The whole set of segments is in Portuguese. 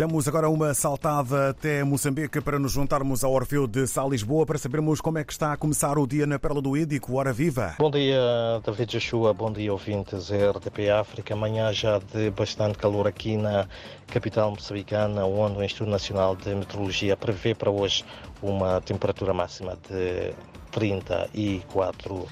Damos agora uma saltada até Moçambique para nos juntarmos ao Orfeu de Sal Lisboa para sabermos como é que está a começar o dia na Perla do Ídico. Hora viva! Bom dia, David Joshua. Bom dia, ouvintes RDP África. Amanhã já de bastante calor aqui na capital moçambicana, onde o Instituto Nacional de Meteorologia prevê para hoje uma temperatura máxima de 34 uh,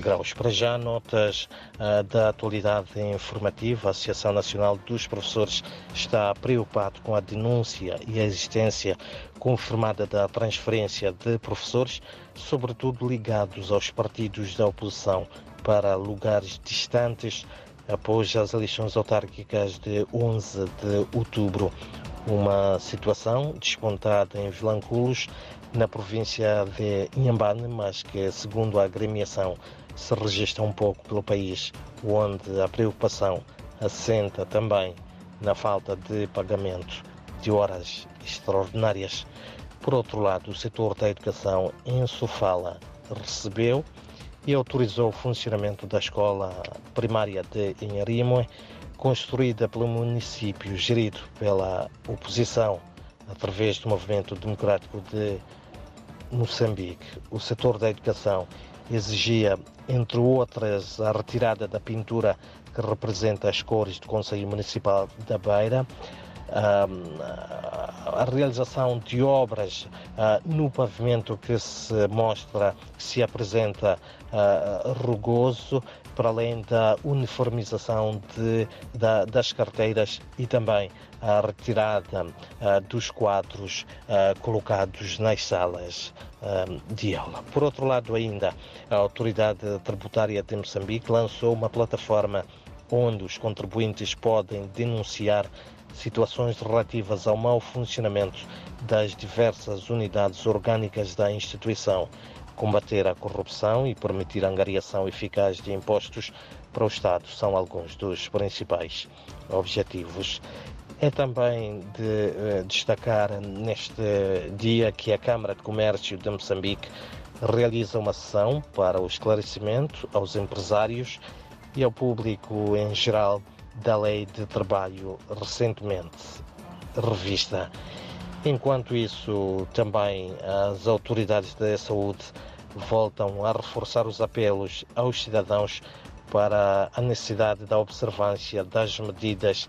graus. Para já, notas uh, da atualidade informativa. A Associação Nacional dos Professores está preocupado com a denúncia e a existência confirmada da transferência de professores, sobretudo ligados aos partidos da oposição para lugares distantes após as eleições autárquicas de 11 de outubro. Uma situação despontada em Vilanculos, na província de Inhambane, mas que, segundo a agremiação, se registra um pouco pelo país, onde a preocupação assenta também na falta de pagamento de horas extraordinárias. Por outro lado, o setor da educação em Sofala recebeu e autorizou o funcionamento da escola primária de Inharimoe, construída pelo município, gerido pela oposição, através do Movimento Democrático de Moçambique. O setor da educação exigia, entre outras, a retirada da pintura que representa as cores do Conselho Municipal da Beira, a realização de obras no pavimento que se mostra, que se apresenta rugoso, para além da uniformização de, da, das carteiras e também a retirada uh, dos quadros colocados nas salas de aula. Por outro lado, ainda, a Autoridade Tributária de Moçambique lançou uma plataforma onde os contribuintes podem denunciar situações relativas ao mau funcionamento das diversas unidades orgânicas da instituição, combater a corrupção e permitir a angariação eficaz de impostos para o Estado são alguns dos principais objetivos. É também de uh, destacar neste dia que a Câmara de Comércio de Moçambique realiza uma sessão para o esclarecimento aos empresários e ao público em geral da Lei de Trabalho recentemente revista. Enquanto isso, também as autoridades da saúde voltam a reforçar os apelos aos cidadãos para a necessidade da observância das medidas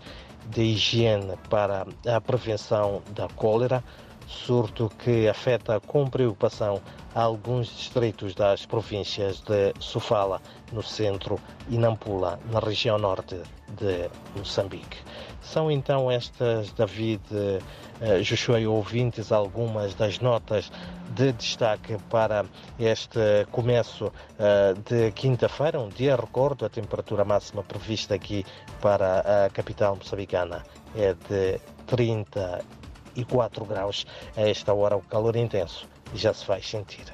de higiene para a prevenção da cólera, surto que afeta com preocupação alguns distritos das províncias de Sofala, no centro, e Nampula, na região norte de Moçambique. São então estas, David, uh, Joshua ouvintes, algumas das notas de destaque para este começo uh, de quinta-feira, um dia, recordo, a temperatura máxima prevista aqui para a capital moçambicana é de 34 graus. A esta hora, o calor intenso já se faz sentir.